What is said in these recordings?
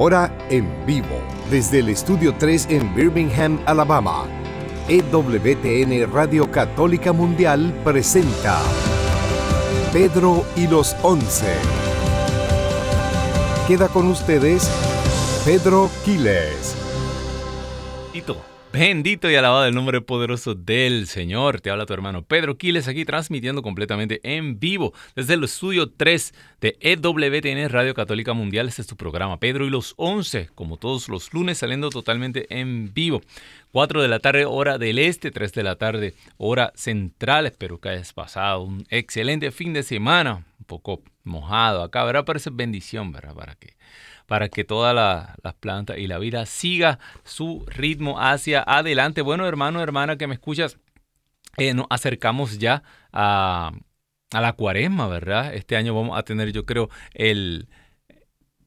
ahora en vivo, desde el Estudio 3 en Birmingham, Alabama. EWTN Radio Católica Mundial presenta Pedro y los Once. Queda con ustedes Pedro Quiles. Bendito y alabado el nombre poderoso del Señor. Te habla tu hermano Pedro Quiles aquí transmitiendo completamente en vivo desde el estudio 3 de EWTN Radio Católica Mundial. Este es tu programa Pedro y los 11, como todos los lunes saliendo totalmente en vivo. 4 de la tarde hora del este, 3 de la tarde hora central. Espero que hayas pasado un excelente fin de semana, un poco mojado acá, ¿verdad? Parece bendición, ¿verdad? Para que para que todas las plantas y la vida siga su ritmo hacia adelante. Bueno, hermano, hermana que me escuchas, eh, nos acercamos ya a, la cuaresma, ¿verdad? Este año vamos a tener, yo creo, el,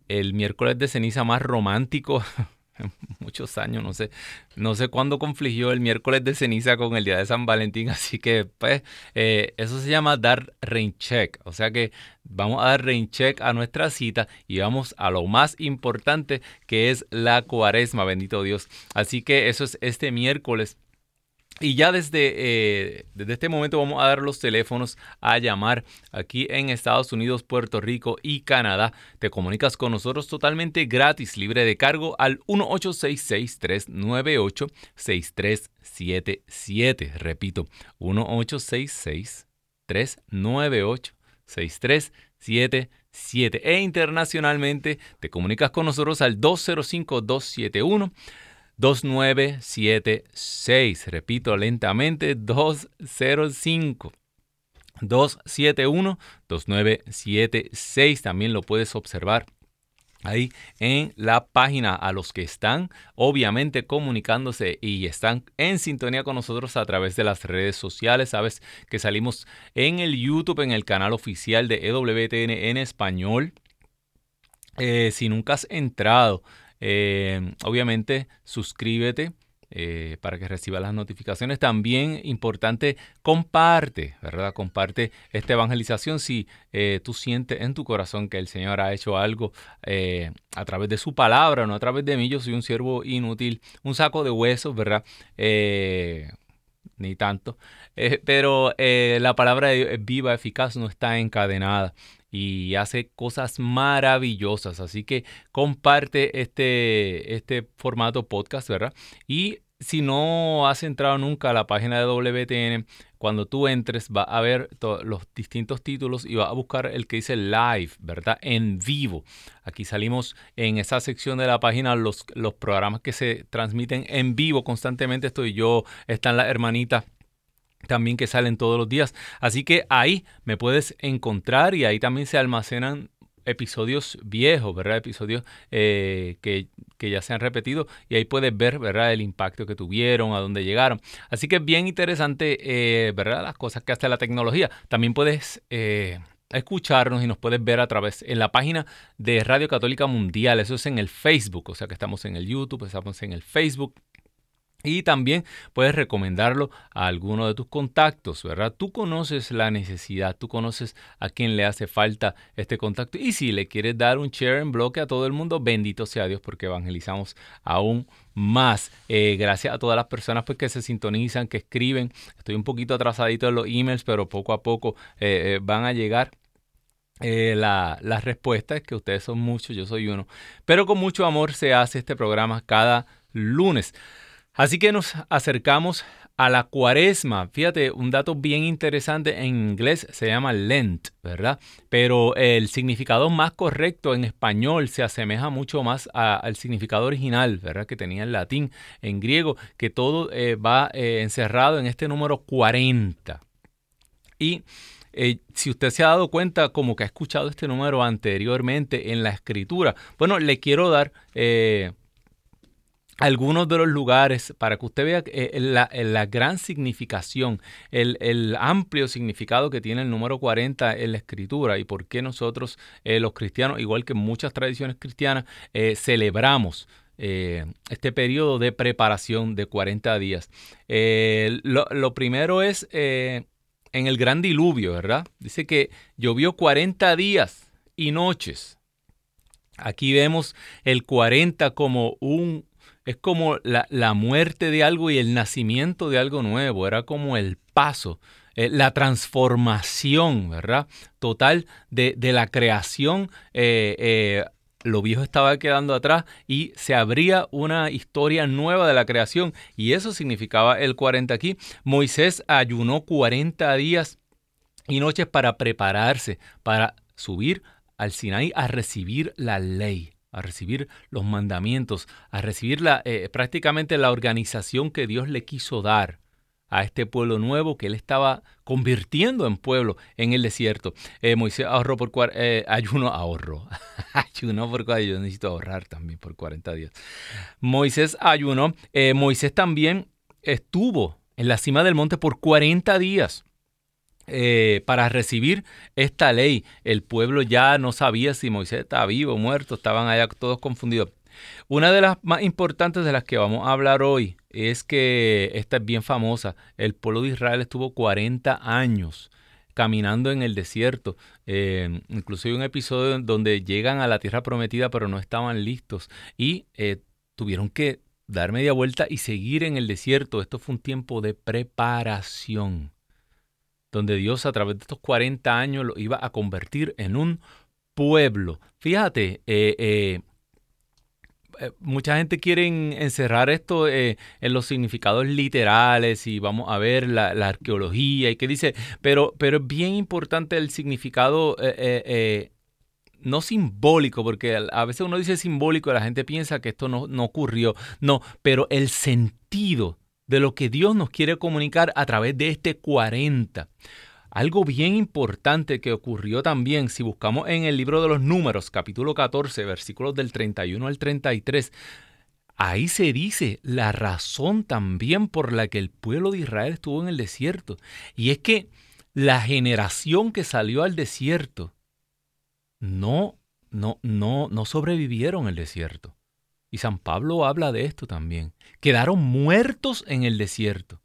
el miércoles de ceniza más romántico muchos años, no sé, no sé cuándo confligió el miércoles de ceniza con el día de San Valentín, así que pues eh, eso se llama dar rain check, o sea que vamos a dar rain check a nuestra cita y vamos a lo más importante que es la cuaresma, bendito Dios. Así que eso es este miércoles y ya desde, eh, desde este momento vamos a dar los teléfonos a llamar aquí en Estados Unidos, Puerto Rico y Canadá. Te comunicas con nosotros totalmente gratis, libre de cargo al 1866-398-6377. Repito, 1866-398-6377. E internacionalmente te comunicas con nosotros al 205-271. 2976. Repito lentamente, 205. 271-2976. También lo puedes observar ahí en la página a los que están obviamente comunicándose y están en sintonía con nosotros a través de las redes sociales. Sabes que salimos en el YouTube, en el canal oficial de EWTN en español. Eh, si nunca has entrado eh, obviamente, suscríbete. Eh, para que reciba las notificaciones. También importante, comparte, ¿verdad? Comparte esta evangelización si eh, tú sientes en tu corazón que el Señor ha hecho algo a través de su palabra, no a través de mí. Yo soy un siervo inútil, un saco de huesos, ¿verdad? ni tanto. pero la palabra de Dios es viva, eficaz, no está encadenada y hace cosas maravillosas. Así que comparte este, este formato podcast, ¿verdad? Y si no has entrado nunca a la página de WTN, cuando tú entres va a ver los distintos títulos y va a buscar el que dice live, ¿verdad? En vivo. Aquí salimos en esa sección de la página los, los programas que se transmiten en vivo constantemente. Estoy yo, están las hermanitas también que salen todos los días. Así que ahí me puedes encontrar y ahí también se almacenan episodios viejos, ¿verdad? Episodios eh, que, ya se han repetido y ahí puedes ver, ¿verdad? El impacto que tuvieron, a dónde llegaron. Así que es bien interesante, eh, ¿verdad? Las cosas que hace la tecnología. También puedes... Eh, escucharnos y nos puedes ver a través en la página de Radio Católica Mundial. Eso es en el Facebook, o sea que estamos en el YouTube, estamos en el Facebook y también puedes recomendarlo a alguno de tus contactos, ¿verdad? Tú conoces la necesidad, tú conoces a quién le hace falta este contacto. Y si le quieres dar un share en bloque a todo el mundo, bendito sea Dios porque evangelizamos aún más. Eh, gracias a todas las personas pues, que se sintonizan, que escriben. Estoy un poquito atrasadito en los emails, pero poco a poco eh, eh, van a llegar. la, las respuestas, que ustedes son muchos, yo soy uno. Pero con mucho amor se hace este programa cada lunes. Así que nos acercamos a la cuaresma. Fíjate, un dato bien interesante en inglés se llama Lent, ¿verdad? Pero el significado más correcto en español se asemeja mucho más al significado original, ¿verdad? Que tenía en latín, en griego, que todo eh, va eh, encerrado en este número 40. Y eh, si usted se ha dado cuenta, como que ha escuchado este número anteriormente en la escritura, bueno, le quiero dar algunos de los lugares para que usted vea eh, la, gran significación, el, amplio significado que tiene el número 40 en la escritura y por qué nosotros eh, los cristianos, igual que muchas tradiciones cristianas, eh, celebramos este periodo de preparación de 40 días. Lo, lo, primero es en el gran diluvio, ¿verdad? Dice que llovió 40 días y noches Aquí vemos el 40 como un, es como la, la, muerte de algo y el nacimiento de algo nuevo, era como el paso, eh, la transformación, ¿verdad? Total de, de la creación. Eh, eh, lo viejo estaba quedando atrás y se abría una historia nueva de la creación y eso significaba el 40 aquí. Moisés ayunó 40 días y noches para prepararse, para subir al Sinaí a recibir la ley, a recibir los mandamientos, a recibir eh, prácticamente la organización que Dios le quiso dar a este pueblo nuevo que él estaba convirtiendo en pueblo en el desierto. Eh, Moisés ahorró por eh, ayuno, ahorró, ayunó por yo necesito ahorrar también por 40 días. Moisés ayunó, Moisés también estuvo en la cima del monte por 40 días. Eh, para recibir esta ley. El pueblo ya no sabía si Moisés estaba vivo o muerto, estaban allá todos confundidos. Una de las más importantes de las que vamos a hablar hoy es que esta es bien famosa. El pueblo de Israel estuvo 40 años caminando en el desierto. Eh, incluso hay un episodio donde llegan a la tierra prometida pero no estaban listos y eh, tuvieron que dar media vuelta y seguir en el desierto. Esto fue un tiempo de preparación donde Dios a través de estos 40 años lo iba a convertir en un pueblo. Fíjate, eh, eh, eh, mucha gente quiere encerrar esto en los significados literales y vamos a ver la, arqueología y qué dice, pero, pero es bien importante el significado no simbólico, porque a veces uno dice simbólico y la gente piensa que esto no, no ocurrió, no, pero el sentido de lo que Dios nos quiere comunicar a través de este 40. Algo bien importante que ocurrió también, si buscamos en el libro de los números, capítulo 14, versículos del 31 al 33, ahí se dice la razón también por la que el pueblo de Israel estuvo en el desierto. Y es que la generación que salió al desierto no, no, no, no sobrevivieron el desierto. Y San Pablo habla de esto también. Quedaron muertos en el desierto.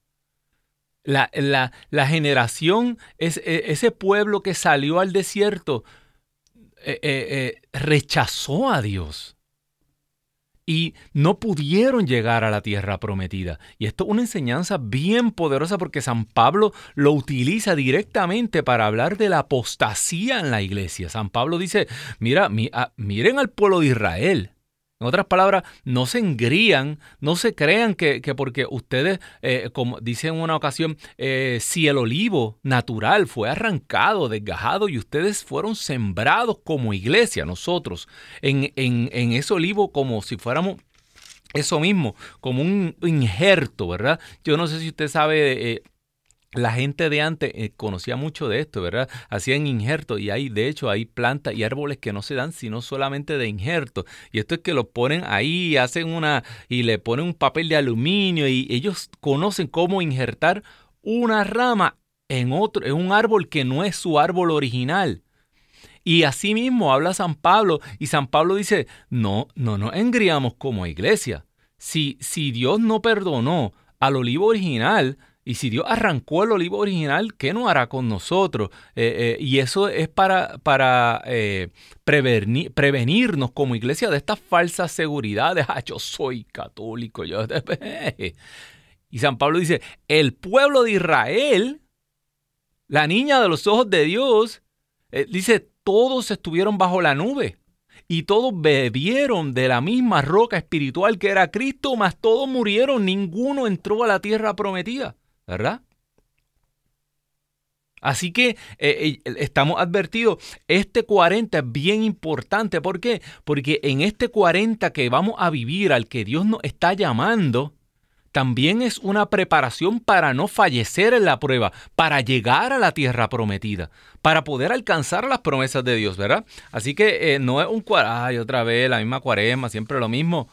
La, la, generación, es, e, ese pueblo que salió al desierto, eh, eh, eh, rechazó a Dios y no pudieron llegar a la tierra prometida. Y esto es una enseñanza bien poderosa porque San Pablo lo utiliza directamente para hablar de la apostasía en la iglesia. San Pablo dice, mira, ah, miren al pueblo de Israel. En otras palabras, no se engrían, no se crean que, porque ustedes, eh, como dice en una ocasión, eh, si el olivo natural fue arrancado, desgajado y ustedes fueron sembrados como iglesia, nosotros, en, en, ese olivo como si fuéramos eso mismo, como un injerto, ¿verdad? Yo no sé si usted sabe... Eh, la gente de antes eh, conocía mucho de esto, ¿verdad? Hacían injertos y hay, de hecho, hay plantas y árboles que no se dan sino solamente de injerto. Y esto es que lo ponen ahí, hacen una y le ponen un papel de aluminio y ellos conocen cómo injertar una rama en otro, en un árbol que no es su árbol original. Y así mismo habla San Pablo y San Pablo dice, no, no nos engriamos como iglesia. Si, si Dios no perdonó al olivo original, y si Dios arrancó el olivo original, ¿qué no hará con nosotros? Eh, eh, y eso es para, para eh, prevenir, prevenirnos como iglesia de estas falsas seguridades. Ah, yo soy católico. Y San Pablo dice, el pueblo de Israel, la niña de los ojos de Dios, dice, todos estuvieron bajo la nube y todos bebieron de la misma roca espiritual que era Cristo, mas todos murieron, ninguno entró a la tierra prometida. ¿Verdad? Así que eh, eh, estamos advertidos, este 40 es bien importante. ¿Por qué? Porque en este 40 que vamos a vivir, al que Dios nos está llamando, también es una preparación para no fallecer en la prueba, para llegar a la tierra prometida, para poder alcanzar las promesas de Dios, ¿verdad? Así que eh, no es un ay, otra vez, la misma cuaresma, siempre lo mismo.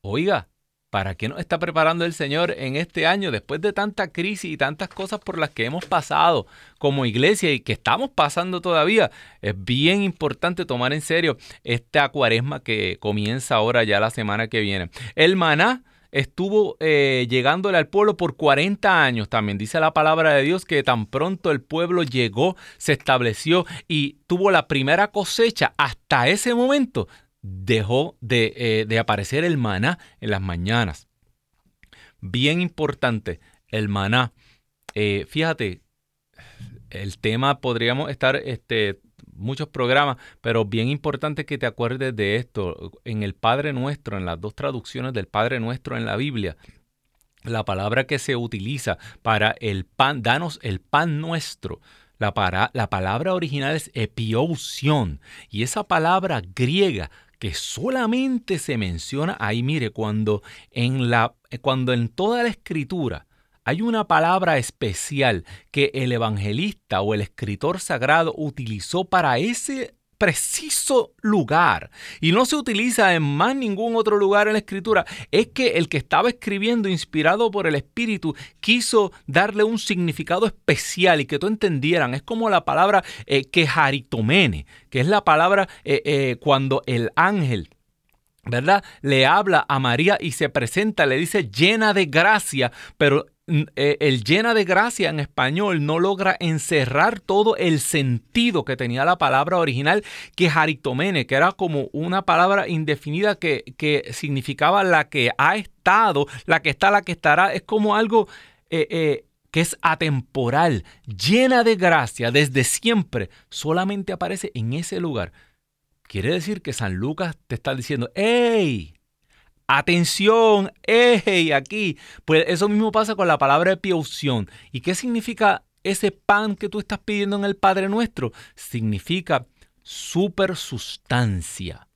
Oiga, ¿Para qué nos está preparando el Señor en este año después de tanta crisis y tantas cosas por las que hemos pasado como iglesia y que estamos pasando todavía? Es bien importante tomar en serio esta cuaresma que comienza ahora ya la semana que viene. El maná estuvo eh, llegándole al pueblo por 40 años también. Dice la palabra de Dios que tan pronto el pueblo llegó, se estableció y tuvo la primera cosecha. Hasta ese momento dejó de, eh, de aparecer el maná en las mañanas. Bien importante, el maná. Eh, fíjate, el tema podríamos estar este, muchos programas, pero bien importante que te acuerdes de esto. En el Padre Nuestro, en las dos traducciones del Padre Nuestro en la Biblia, la palabra que se utiliza para el pan, danos el pan nuestro. La, para, la palabra original es epiousion y esa palabra griega que solamente se menciona ahí, mire, cuando en, la, cuando en toda la escritura hay una palabra especial que el evangelista o el escritor sagrado utilizó para ese preciso lugar y no se utiliza en más ningún otro lugar en la escritura, es que el que estaba escribiendo inspirado por el Espíritu quiso darle un significado especial y que tú entendieran. Es como la palabra eh, quejaritomene, que es la palabra eh, eh, cuando el ángel ¿verdad? Le habla a María y se presenta, le dice llena de gracia, pero el llena de gracia en español no logra encerrar todo el sentido que tenía la palabra original que haritomene, que era como una palabra indefinida que, que significaba la que ha estado, la que está, la que estará. Es como algo eh, eh, que es atemporal, llena de gracia desde siempre, solamente aparece en ese lugar. Quiere decir que San Lucas te está diciendo, ¡Ey! Atención, ¡Ey! Aquí. Pues eso mismo pasa con la palabra epiopción. ¿Y qué significa ese pan que tú estás pidiendo en el Padre Nuestro? Significa supersustancia.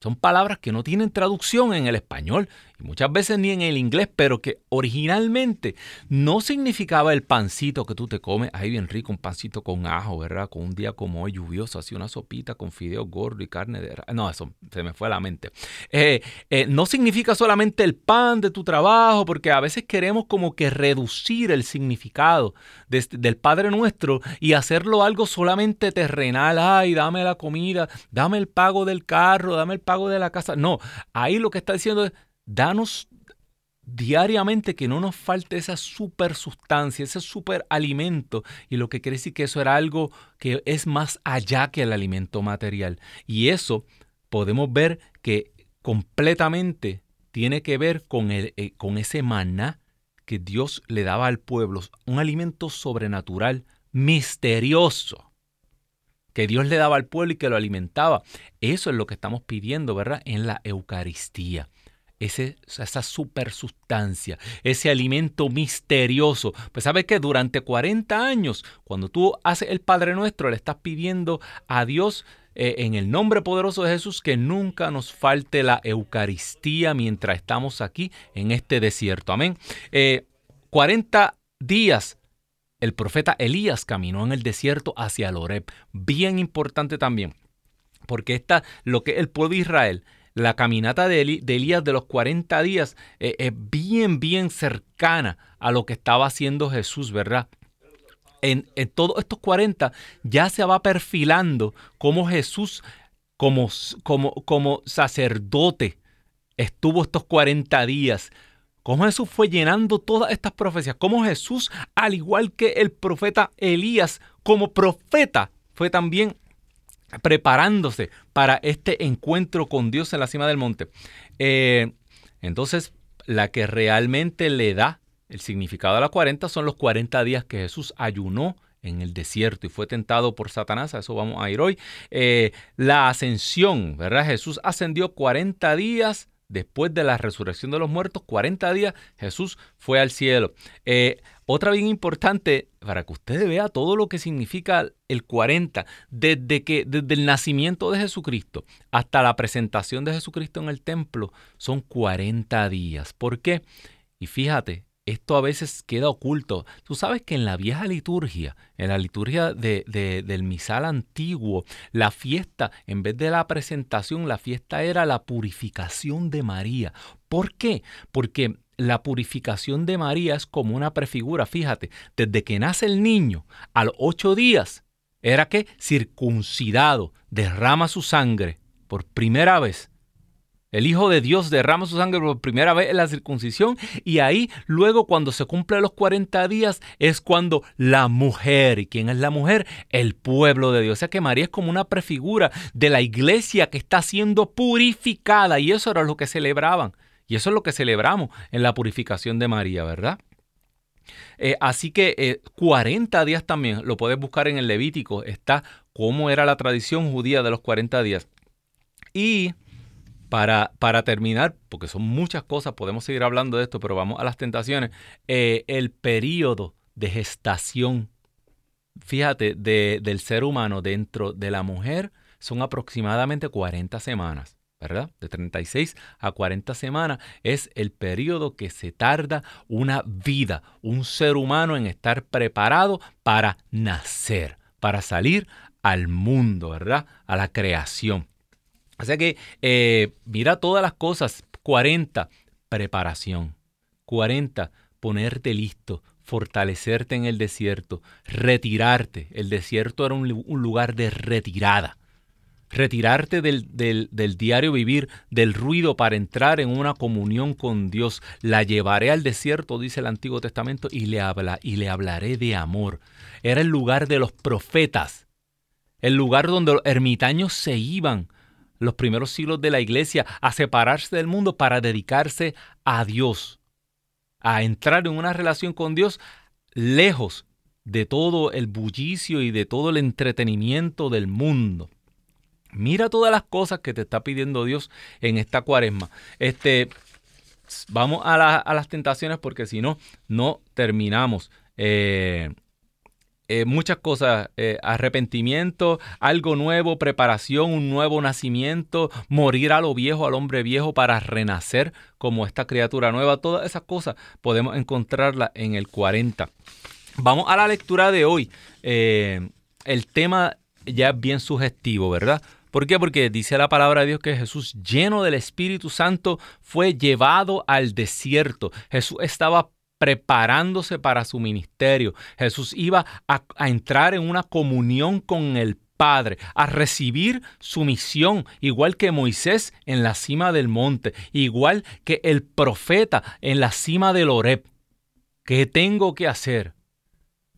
Son palabras que no tienen traducción en el español y muchas veces ni en el inglés, pero que originalmente no significaba el pancito que tú te comes, ahí bien rico, un pancito con ajo, ¿verdad? Con un día como hoy lluvioso, así una sopita con fideos gordo y carne de... No, eso se me fue a la mente. Eh, eh, no significa solamente el pan de tu trabajo, porque a veces queremos como que reducir el significado del Padre Nuestro y hacerlo algo solamente terrenal. Ay, dame la comida, dame el pago del carro, dame el pago de la casa. No, ahí lo que está diciendo es, danos diariamente que no nos falte esa super sustancia, ese super alimento. Y lo que quiere decir que eso era algo que es más allá que el alimento material. Y eso podemos ver que completamente tiene que ver con, el, eh, con ese maná que Dios le daba al pueblo, un alimento sobrenatural, misterioso que Dios le daba al pueblo y que lo alimentaba. Eso es lo que estamos pidiendo, ¿verdad? En la Eucaristía. Ese, esa supersustancia, ese alimento misterioso. Pues sabes que durante 40 años, cuando tú haces el Padre Nuestro, le estás pidiendo a Dios eh, en el nombre poderoso de Jesús que nunca nos falte la Eucaristía mientras estamos aquí en este desierto. Amén. 40 eh, días el profeta Elías caminó en el desierto hacia el. Bien importante también, porque esta, lo que el pueblo de Israel, la caminata de, Elías de los 40 días eh, es bien, bien cercana a lo que estaba haciendo Jesús, ¿verdad? En, en, todos estos 40 ya se va perfilando como Jesús, como, como, como sacerdote, estuvo estos 40 días cómo Jesús fue llenando todas estas profecías, cómo Jesús, al igual que el profeta Elías, como profeta, fue también preparándose para este encuentro con Dios en la cima del monte. Eh, entonces, la que realmente le da el significado a la 40 son los 40 días que Jesús ayunó en el desierto y fue tentado por Satanás, a eso vamos a ir hoy. Eh, la ascensión, ¿verdad? Jesús ascendió 40 días después de la resurrección de los muertos, 40 días, Jesús fue al cielo. Eh, otra bien importante, para que usted vea todo lo que significa el 40, desde, que, desde el nacimiento de Jesucristo hasta la presentación de Jesucristo en el templo, son 40 días. ¿Por qué? Y fíjate, esto a veces queda oculto. Tú sabes que en la vieja liturgia, en la liturgia de, del misal antiguo, la fiesta, en vez de la presentación, la fiesta era la purificación de María. ¿Por qué? Porque la purificación de María es como una prefigura. Fíjate, desde que nace el niño, a los ocho días, era que circuncidado, derrama su sangre por primera vez El Hijo de Dios derrama su sangre por primera vez en la circuncisión y ahí luego cuando se cumplen los 40 días es cuando la mujer, ¿y quién es la mujer? El pueblo de Dios. O sea que María es como una prefigura de la iglesia que está siendo purificada y eso era lo que celebraban. Y eso es lo que celebramos en la purificación de María, ¿verdad? Eh, así que 40 eh, días también, lo puedes buscar en el Levítico, está cómo era la tradición judía de los 40 días. Y para, terminar, porque son muchas cosas, podemos seguir hablando de esto, pero vamos a las tentaciones. Eh, el periodo de gestación, fíjate, del ser humano dentro de la mujer son aproximadamente 40 semanas. ¿verdad? De 36 a 40 semanas es el periodo que se tarda una vida, un ser humano en estar preparado para nacer, para salir al mundo, ¿verdad? A la creación. O sea que eh, mira todas las cosas. 40, preparación. 40, ponerte listo, fortalecerte en el desierto, retirarte. El desierto era un, lugar de retirada. Retirarte del, del, diario vivir, del ruido para entrar en una comunión con Dios. La llevaré al desierto, dice el Antiguo Testamento, y le, habla, y le hablaré de amor. Era el lugar de los profetas, el lugar donde los ermitaños se iban los primeros siglos de la iglesia a separarse del mundo para dedicarse a Dios, a entrar en una relación con Dios lejos de todo el bullicio y de todo el entretenimiento del mundo. Mira todas las cosas que te está pidiendo Dios en esta cuaresma. Este, vamos a, las tentaciones porque si no, no terminamos. Eh, eh, muchas cosas, eh, arrepentimiento, algo nuevo, preparación, un nuevo nacimiento, morir a lo viejo, al hombre viejo para renacer como esta criatura nueva, todas esas cosas podemos encontrarlas en el 40. Vamos a la lectura de hoy. Eh, el tema ya es bien sugestivo, ¿verdad? ¿Por qué? Porque dice la palabra de Dios que Jesús, lleno del Espíritu Santo, fue llevado al desierto. Jesús estaba preparándose para su ministerio. Jesús iba a, entrar en una comunión con el Padre, a recibir su misión, igual que Moisés en la cima del monte, igual que el profeta en la cima del Oreb. ¿Qué tengo que hacer?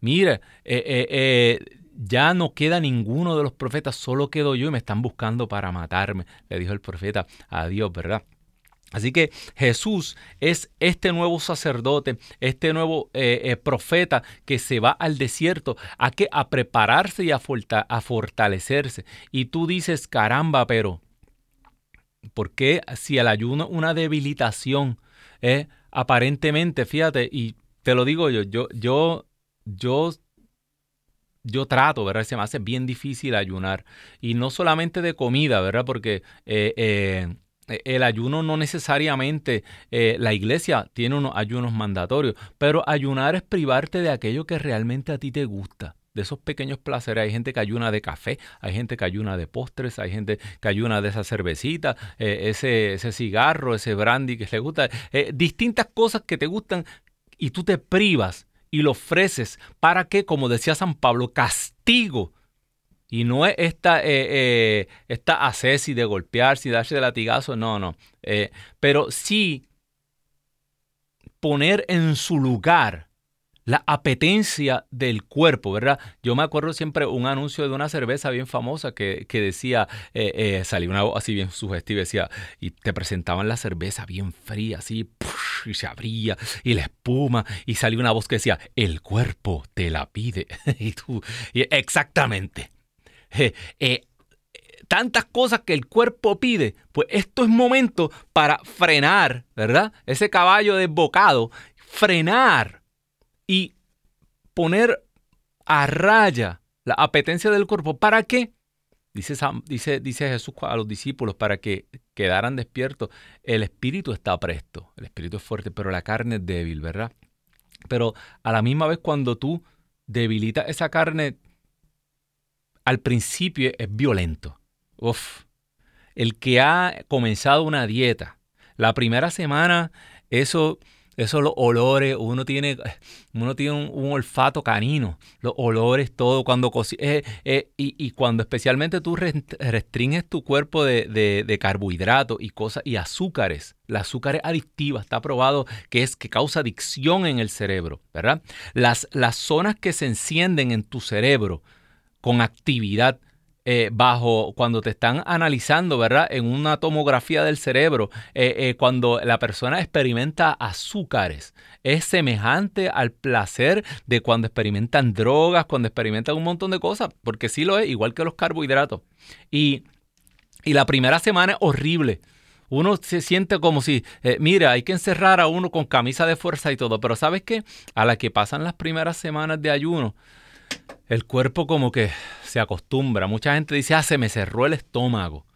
Mire, eh, eh, eh, ya no queda ninguno de los profetas, solo quedo yo y me están buscando para matarme, le dijo el profeta a Dios, ¿verdad? Así que Jesús es este nuevo sacerdote, este nuevo eh, eh, profeta que se va al desierto a, que, a prepararse y a, fortalecerse. Y tú dices, caramba, pero ¿por qué si el ayuno una debilitación? Eh, aparentemente, fíjate, y te lo digo yo, yo, yo, yo yo trato, ¿verdad? Se me hace bien difícil ayunar. Y no solamente de comida, ¿verdad? Porque eh, el ayuno no necesariamente, eh, la iglesia tiene unos ayunos mandatorios, pero ayunar es privarte de aquello que realmente a ti te gusta, de esos pequeños placeres. Hay gente que ayuna de café, hay gente que ayuna de postres, hay gente que ayuna de esa cervecita, eh, ese, ese, cigarro, ese brandy que le gusta, distintas cosas que te gustan y tú te privas y lo ofreces para que, como decía San Pablo, castigo y no es esta, eh, eh, esta asesi de golpearse y darse de latigazo, no, no. Eh, pero sí poner en su lugar la apetencia del cuerpo, ¿verdad? Yo me acuerdo siempre un anuncio de una cerveza bien famosa que, decía, eh, salía una voz así bien sugestiva, decía, y te presentaban la cerveza bien fría, así, y se abría, y la espuma, y salía una voz que decía, el cuerpo te la pide. y tú, exactamente. Eh, tantas cosas que el cuerpo pide, pues esto es momento para frenar, ¿verdad? Ese caballo desbocado, frenar y poner a raya la apetencia del cuerpo. ¿Para qué? Dice, dice, dice Jesús a los discípulos para que quedaran despiertos. El espíritu está presto, el espíritu es fuerte, pero la carne es débil, ¿verdad? Pero a la misma vez cuando tú debilitas esa carne, al principio es violento. El que ha comenzado una dieta, la primera semana, eso Eso los olores, uno tiene, uno tiene un, olfato canino, los olores, todo, cuando eh, eh, y, cuando especialmente tú restringes tu cuerpo de, carbohidratos y cosas y azúcares. La azúcar es adictiva, está probado que es que causa adicción en el cerebro, ¿verdad? Las, las zonas que se encienden en tu cerebro con actividad eh, bajo cuando te están analizando, ¿verdad? En una tomografía del cerebro, eh, eh, cuando la persona experimenta azúcares, es semejante al placer de cuando experimentan drogas, cuando experimentan un montón de cosas, porque sí lo es, igual que los carbohidratos. Y, y la primera semana es horrible. Uno se siente como si, mira, hay que encerrar a uno con camisa de fuerza y todo, pero ¿sabes qué? A la que pasan las primeras semanas de ayuno, el cuerpo como que se acostumbra. Mucha gente dice, ah, se me cerró el estómago.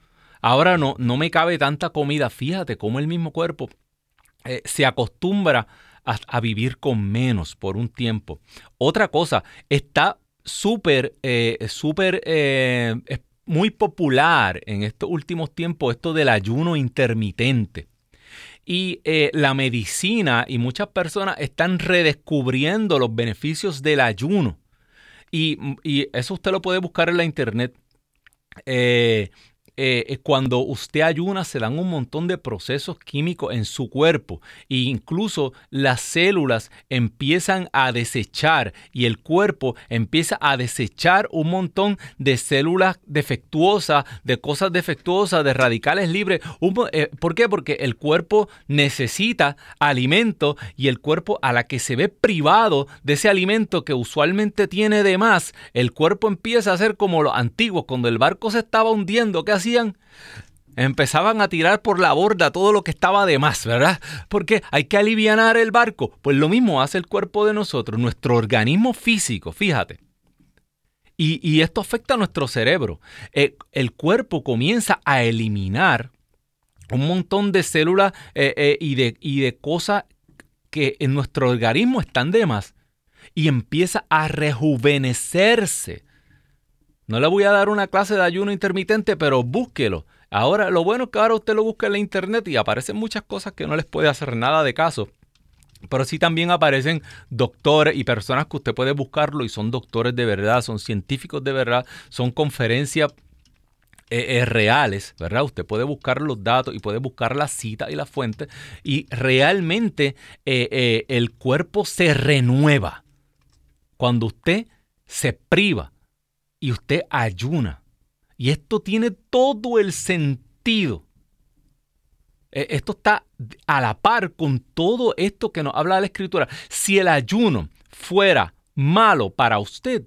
Ahora no, no me cabe tanta comida. Fíjate cómo el mismo cuerpo eh, se acostumbra a, vivir con menos por un tiempo. Otra cosa, está súper, eh, súper, eh, muy popular en estos últimos tiempos esto del ayuno intermitente. Y la medicina y muchas personas están redescubriendo los beneficios del ayuno. Y, eso usted lo puede buscar en la internet. Eh, eh, cuando usted ayuna se dan un montón de procesos químicos en su cuerpo e incluso las células empiezan a desechar y el cuerpo empieza a desechar un montón de células defectuosas, de cosas defectuosas, de radicales libres. Eh, ¿Por qué? Porque el cuerpo necesita alimento y el cuerpo a la que se ve privado de ese alimento que usualmente tiene de más, el cuerpo empieza a ser como los antiguos, cuando el barco se estaba hundiendo, ¿qué hacía? Empezaban a tirar por la borda todo lo que estaba de más, ¿verdad? Porque hay que aliviar el barco. Pues lo mismo hace el cuerpo de nosotros, nuestro organismo físico, fíjate. Y, esto afecta a nuestro cerebro. Eh, el cuerpo comienza a eliminar un montón de células eh, eh, y, de, y de cosas que en nuestro organismo están de más y empieza a rejuvenecerse. No le voy a dar una clase de ayuno intermitente, pero búsquelo. Ahora, lo bueno es que ahora usted lo busca en la internet y aparecen muchas cosas que no les puede hacer nada de caso. Pero sí también aparecen doctores y personas que usted puede buscarlo y son doctores de verdad, son científicos de verdad, son conferencias eh, eh, reales, ¿verdad? Usted puede buscar los datos y puede buscar la cita y la fuente y realmente eh, el cuerpo se renueva cuando usted se priva y usted ayuna. Y esto tiene todo el sentido. E, esto está a la par con todo esto que nos habla la escritura. Si el ayuno fuera malo para usted,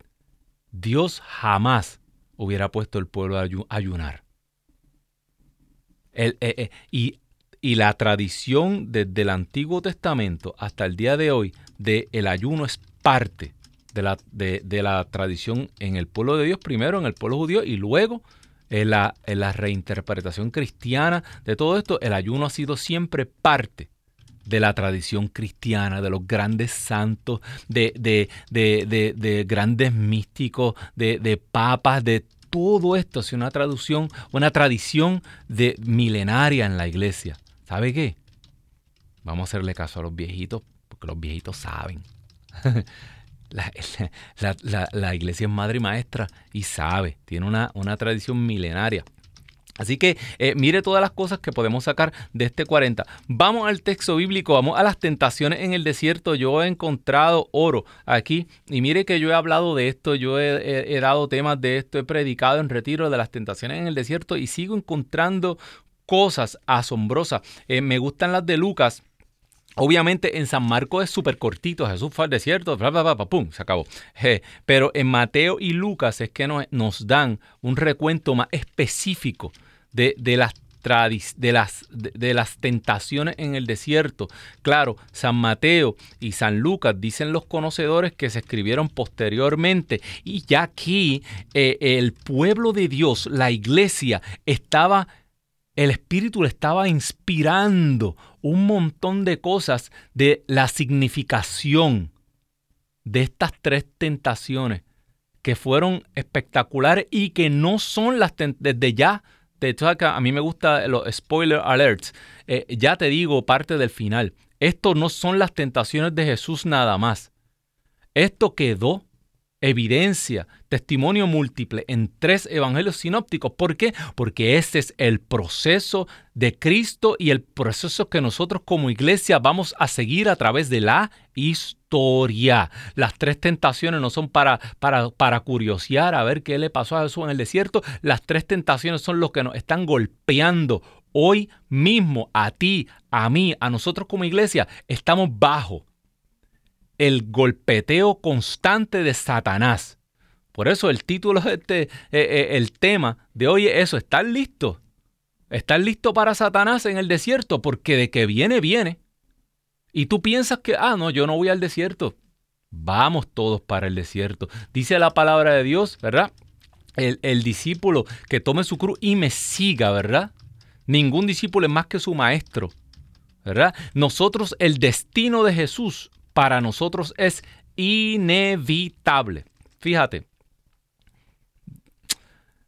Dios jamás hubiera puesto el pueblo a ayunar. E, e, y, y, la tradición desde el Antiguo Testamento hasta el día de hoy de el ayuno es parte de la, de, la tradición en el pueblo de Dios, primero en el pueblo judío y luego en la, la reinterpretación cristiana de todo esto, el ayuno ha sido siempre parte de la tradición cristiana, de los grandes santos, de, de, de, de grandes místicos, de, papas, de todo esto. Es una traducción, una tradición de milenaria en la iglesia. ¿Sabe qué? Vamos a hacerle caso a los viejitos, porque los viejitos saben. la, iglesia es madre y maestra y sabe, tiene una, una tradición milenaria. Así que eh, mire todas las cosas que podemos sacar de este 40. Vamos al texto bíblico, vamos a las tentaciones en el desierto. Yo he encontrado oro aquí y mire que yo he hablado de esto, yo he, dado temas de esto, he predicado en retiro de las tentaciones en el desierto y sigo encontrando cosas asombrosas. Eh, me gustan las de Lucas Obviamente en San Marcos es súper cortito, Jesús fue al desierto, pum, se acabó. pero en Mateo y Lucas es que nos, dan un recuento más específico de, las de las, de, las tentaciones en el desierto. Claro, San Mateo y San Lucas dicen los conocedores que se escribieron posteriormente y ya aquí eh, el pueblo de Dios, la iglesia, estaba el Espíritu le estaba inspirando un montón de cosas de la significación de estas tres tentaciones que fueron espectaculares y que no son las desde ya. De a mí me gustan los spoiler alerts. Eh, ya te digo parte del final. esto no son las tentaciones de Jesús nada más. Esto quedó evidencia, testimonio múltiple en tres evangelios sinópticos. ¿Por qué? Porque ese es el proceso de Cristo y el proceso que nosotros como iglesia vamos a seguir a través de la historia. Las tres tentaciones no son para, para, curiosear a ver qué le pasó a Jesús en el desierto. Las tres tentaciones son los que nos están golpeando hoy mismo a ti, a mí, a nosotros como iglesia. Estamos bajo el golpeteo constante de Satanás. Por eso el título de este, eh, eh, el tema de hoy es eso, ¿estás listo? ¿Estás listo para Satanás en el desierto? Porque de que viene, viene. Y tú piensas que, ah, no, yo no voy al desierto. Vamos todos para el desierto. Dice la palabra de Dios, ¿verdad? El, el discípulo que tome su cruz y me siga, ¿verdad? Ningún discípulo es más que su maestro, ¿verdad? Nosotros, el destino de Jesús para nosotros es inevitable. Fíjate,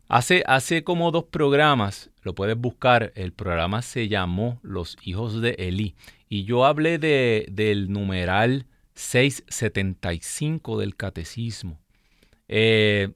hace, hace como dos programas, lo puedes buscar, el programa se llamó Los hijos de Elí y yo hablé de, del numeral 675 del catecismo. Eh,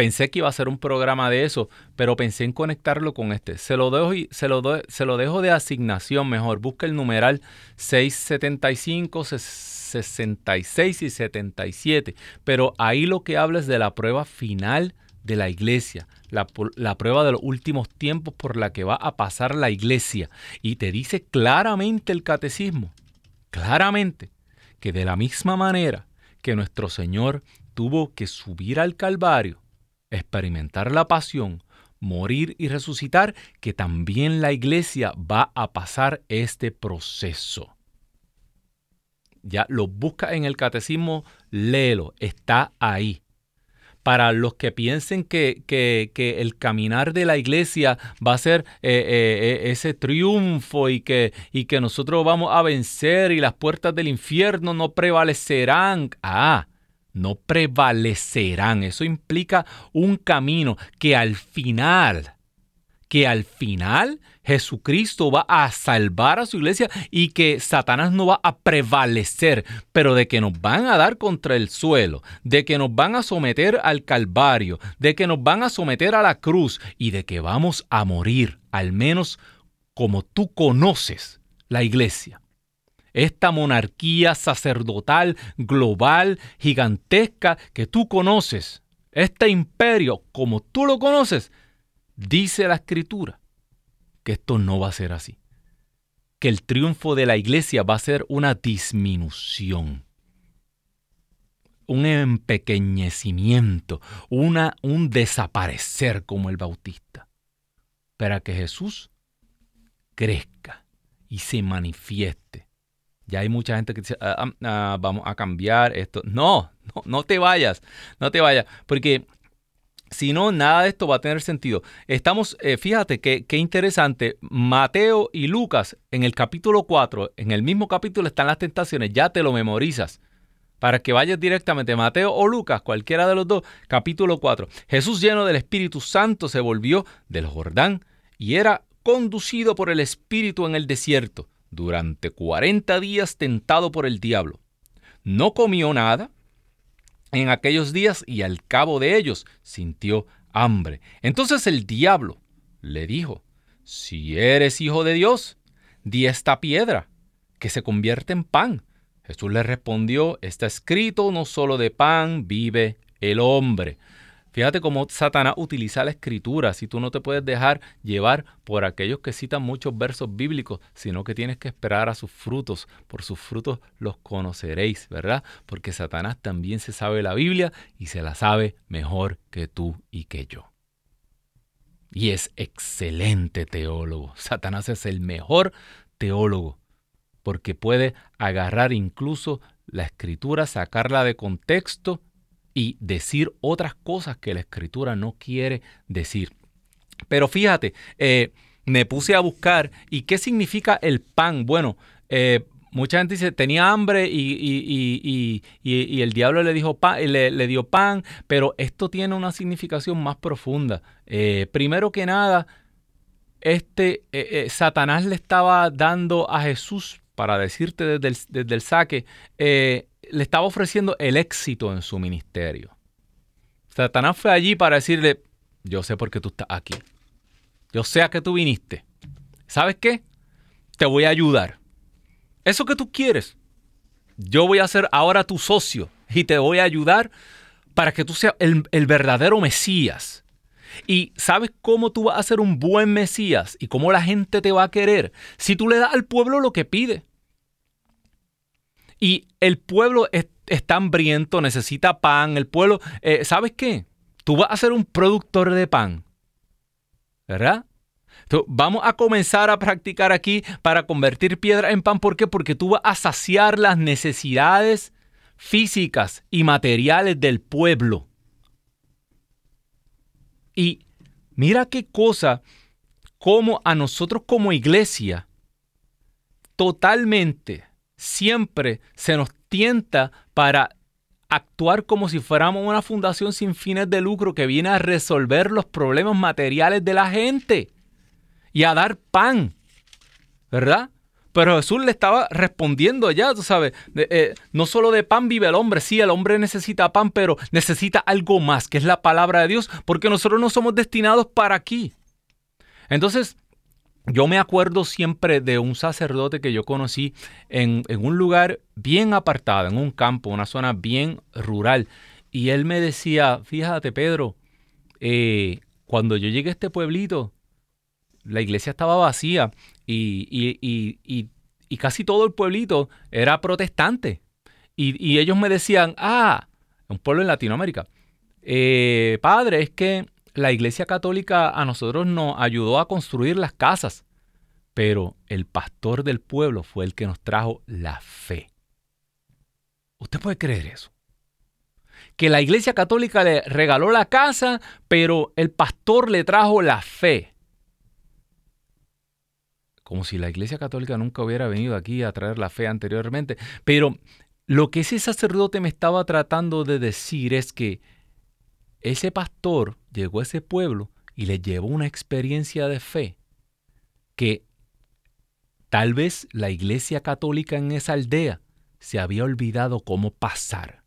pensé que iba a ser un programa de eso, pero pensé en conectarlo con este. Se lo dejo, se lo, dejo de asignación mejor. Busca el numeral 675, 66 y 77. Pero ahí lo que habla es de la prueba final de la iglesia, la, prueba de los últimos tiempos por la que va a pasar la iglesia. Y te dice claramente el catecismo, claramente, que de la misma manera que nuestro Señor tuvo que subir al Calvario, experimentar la pasión, morir y resucitar, que también la iglesia va a pasar este proceso. Ya lo busca en el catecismo, léelo, está ahí. Para los que piensen que, que, el caminar de la iglesia va a ser eh, eh, eh, ese triunfo y que, y que nosotros vamos a vencer y las puertas del infierno no prevalecerán. Ah, no prevalecerán. Eso implica un camino que al final, que al final Jesucristo va a salvar a su iglesia y que Satanás no va a prevalecer, pero de que nos van a dar contra el suelo, de que nos van a someter al Calvario, de que nos van a someter a la cruz y de que vamos a morir, al menos como tú conoces la iglesia esta monarquía sacerdotal, global, gigantesca que tú conoces, este imperio como tú lo conoces, dice la escritura que esto no va a ser así. Que el triunfo de la iglesia va a ser una disminución, un empequeñecimiento, una, un desaparecer como el bautista, para que Jesús crezca y se manifieste ya hay mucha gente que dice, ah, ah, ah, vamos a cambiar esto. No, no, no te vayas, no te vayas, porque si no, nada de esto va a tener sentido. Estamos, eh, fíjate qué interesante, Mateo y Lucas en el capítulo 4, en el mismo capítulo están las tentaciones, ya te lo memorizas. Para que vayas directamente, Mateo o Lucas, cualquiera de los dos, capítulo 4. Jesús lleno del Espíritu Santo se volvió del Jordán y era conducido por el Espíritu en el desierto durante cuarenta días tentado por el diablo. No comió nada en aquellos días y al cabo de ellos sintió hambre. Entonces el diablo le dijo, si eres hijo de Dios, di esta piedra que se convierte en pan. Jesús le respondió, está escrito, no solo de pan vive el hombre. Fíjate cómo Satanás utiliza la escritura, si tú no te puedes dejar llevar por aquellos que citan muchos versos bíblicos, sino que tienes que esperar a sus frutos, por sus frutos los conoceréis, ¿verdad? Porque Satanás también se sabe la Biblia y se la sabe mejor que tú y que yo. Y es excelente teólogo. Satanás es el mejor teólogo porque puede agarrar incluso la escritura, sacarla de contexto y decir otras cosas que la escritura no quiere decir. Pero fíjate, eh, me puse a buscar y qué significa el pan. Bueno, eh, mucha gente dice, tenía hambre y, el diablo le, dijo pan, le, dio pan, pero esto tiene una significación más profunda. Eh, primero que nada, este, Satanás le estaba dando a Jesús para decirte desde el, saque, le estaba ofreciendo el éxito en su ministerio. Satanás fue allí para decirle, yo sé por qué tú estás aquí. Yo sé a qué tú viniste. ¿Sabes qué? Te voy a ayudar. Eso que tú quieres. Yo voy a ser ahora tu socio y te voy a ayudar para que tú seas el, el verdadero Mesías. Y sabes cómo tú vas a ser un buen Mesías y cómo la gente te va a querer si tú le das al pueblo lo que pide. Y el pueblo está hambriento, necesita pan. El pueblo, eh, ¿sabes qué? Tú vas a ser un productor de pan. ¿Verdad? vamos a comenzar a practicar aquí para convertir piedra en pan. ¿Por qué? Porque tú vas a saciar las necesidades físicas y materiales del pueblo. Y mira qué cosa, como a nosotros como iglesia, totalmente, siempre se nos tienta para actuar como si fuéramos una fundación sin fines de lucro que viene a resolver los problemas materiales de la gente y a dar pan, ¿verdad? Pero Jesús le estaba respondiendo allá, tú sabes, eh, no solo de pan vive el hombre, sí, el hombre necesita pan, pero necesita algo más, que es la palabra de Dios, porque nosotros no somos destinados para aquí. Entonces, yo me acuerdo siempre de un sacerdote que yo conocí en, un lugar bien apartado, en un campo, una zona bien rural, y él me decía, fíjate Pedro, eh, cuando yo llegué a este pueblito, la iglesia estaba vacía y, casi todo el pueblito era protestante. Y, ellos me decían, ah, un pueblo en Latinoamérica, eh, padre, es que la iglesia católica a nosotros nos ayudó a construir las casas, pero el pastor del pueblo fue el que nos trajo la fe. ¿Usted puede creer eso? Que la iglesia católica le regaló la casa, pero el pastor le trajo la fe como si la Iglesia Católica nunca hubiera venido aquí a traer la fe anteriormente. Pero lo que ese sacerdote me estaba tratando de decir es que ese pastor llegó a ese pueblo y le llevó una experiencia de fe que tal vez la Iglesia Católica en esa aldea se había olvidado cómo pasar,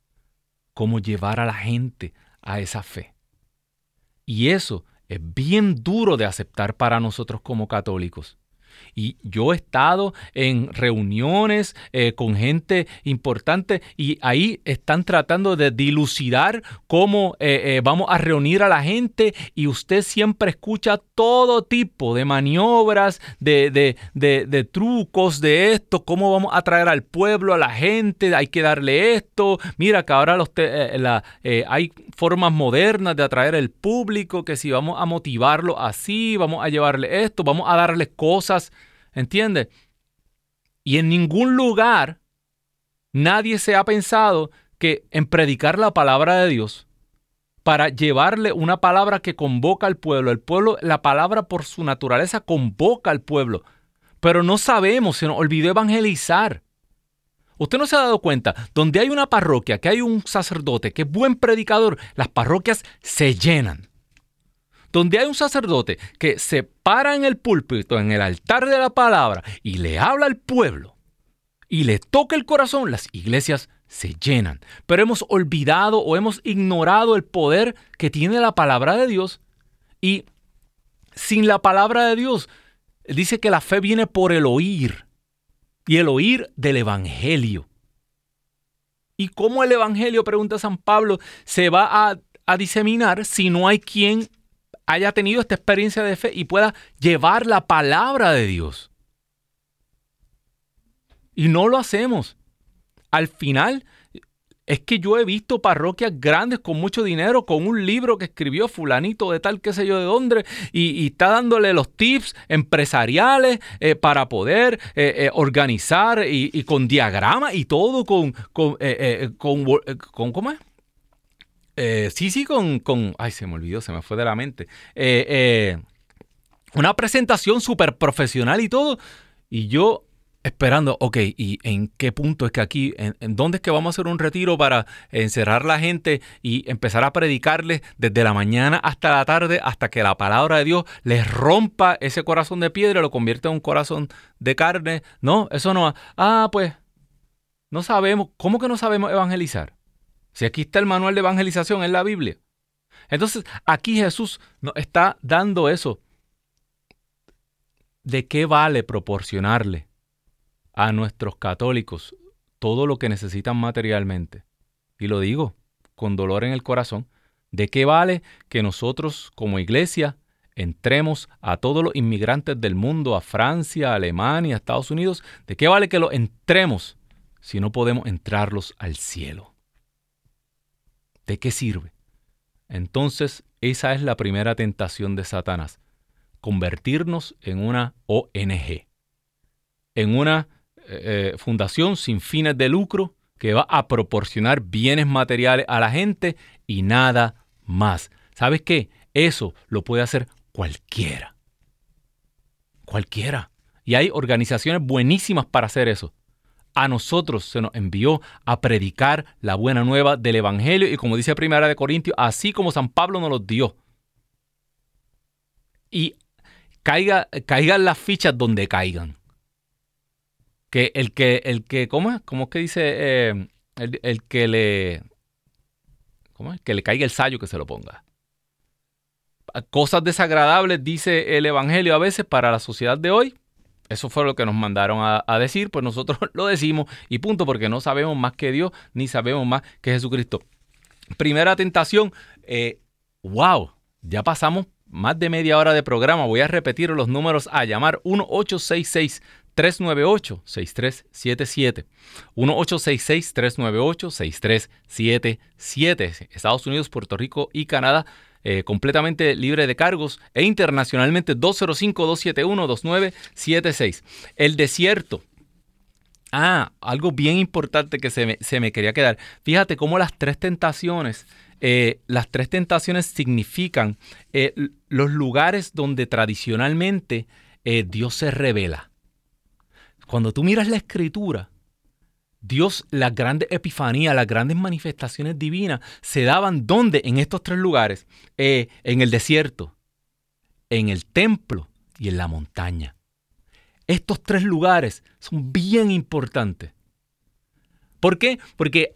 cómo llevar a la gente a esa fe. Y eso es bien duro de aceptar para nosotros como católicos. Y yo he estado en reuniones eh, con gente importante y ahí están tratando de dilucidar cómo eh, eh, vamos a reunir a la gente y usted siempre escucha todo tipo de maniobras, de, de, trucos, de esto, cómo vamos a traer al pueblo, a la gente, hay que darle esto. Mira que ahora los hay formas modernas de atraer al público, que si vamos a motivarlo así, vamos a llevarle esto, vamos a darle cosas ¿Entiendes? Y en ningún lugar nadie se ha pensado que en predicar la palabra de Dios para llevarle una palabra que convoca al pueblo. El pueblo, la palabra por su naturaleza convoca al pueblo. Pero no sabemos, se nos olvidó evangelizar. Usted no se ha dado cuenta, donde hay una parroquia, que hay un sacerdote, que es buen predicador, las parroquias se llenan donde hay un sacerdote que se para en el púlpito, en el altar de la palabra, y le habla al pueblo, y le toca el corazón, las iglesias se llenan. Pero hemos olvidado o hemos ignorado el poder que tiene la palabra de Dios. Y sin la palabra de Dios, dice que la fe viene por el oír. Y el oír del Evangelio. ¿Y cómo el Evangelio, pregunta San Pablo, se va a, diseminar si no hay quien haya tenido esta experiencia de fe y pueda llevar la palabra de Dios. Y no lo hacemos. Al final, es que yo he visto parroquias grandes con mucho dinero, con un libro que escribió fulanito de tal, qué sé yo de dónde, y, está dándole los tips empresariales eh, para poder eh, eh, organizar y, con diagrama y todo con, con, con ¿cómo es? Eh, sí, sí, con, con, Ay, se me olvidó, se me fue de la mente. Eh, eh, una presentación súper profesional y todo. Y yo esperando, ok, ¿y en qué punto es que aquí, en, dónde es que vamos a hacer un retiro para encerrar la gente y empezar a predicarles desde la mañana hasta la tarde, hasta que la palabra de Dios les rompa ese corazón de piedra lo convierta en un corazón de carne? No, eso no. Ah, pues, no sabemos. ¿Cómo que no sabemos evangelizar? Si aquí está el manual de evangelización en la Biblia. Entonces, aquí Jesús nos está dando eso. ¿De qué vale proporcionarle a nuestros católicos todo lo que necesitan materialmente. Y lo digo con dolor en el corazón. ¿De qué vale que nosotros como iglesia entremos a todos los inmigrantes del mundo, a Francia, a Alemania, a Estados Unidos? ¿De qué vale que los entremos si no podemos entrarlos al cielo? ¿De qué sirve? Entonces, esa es la primera tentación de Satanás, convertirnos en una ONG, en una eh, eh, fundación sin fines de lucro que va a proporcionar bienes materiales a la gente y nada más. ¿Sabes qué? Eso lo puede hacer cualquiera. Cualquiera. Y hay organizaciones buenísimas para hacer eso. A nosotros se nos envió a predicar la buena nueva del Evangelio y como dice Primera de Corintios, así como San Pablo nos los dio. Y caiga, caigan las fichas donde caigan que el que, el que, ¿cómo es? ¿Cómo es que dice eh, el, que le, ¿cómo es? Que le caiga el sallo que se lo ponga. Cosas desagradables, dice el Evangelio a veces para la sociedad de hoy. Eso fue lo que nos mandaron a, decir, pues nosotros lo decimos y punto, porque no sabemos más que Dios, ni sabemos más que Jesucristo. Primera tentación, eh, wow, ya pasamos más de media hora de programa. Voy a repetir los números a llamar 1866 398-6377. 1866-398-6377. Estados Unidos, Puerto Rico y Canadá. Eh, completamente libre de cargos e internacionalmente 205-271-2976. El desierto. Ah, algo bien importante que se me, quería quedar. Fíjate cómo las tres tentaciones, eh, las tres tentaciones significan eh, los lugares donde tradicionalmente Dios se revela. Cuando tú miras la escritura, Dios, las grandes epifanías, las grandes manifestaciones divinas se daban ¿dónde? En estos tres lugares. Eh, en el desierto, en el templo y en la montaña. Estos tres lugares son bien importantes. ¿Por qué? Porque